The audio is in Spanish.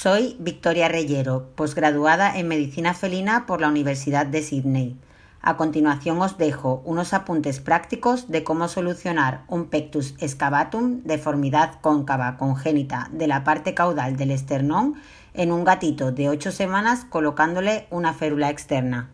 Soy Victoria Reyero, posgraduada en Medicina Felina por la Universidad de Sydney. A continuación os dejo unos apuntes prácticos de cómo solucionar un pectus excavatum, deformidad cóncava congénita de la parte caudal del esternón, en un gatito de 8 semanas colocándole una férula externa.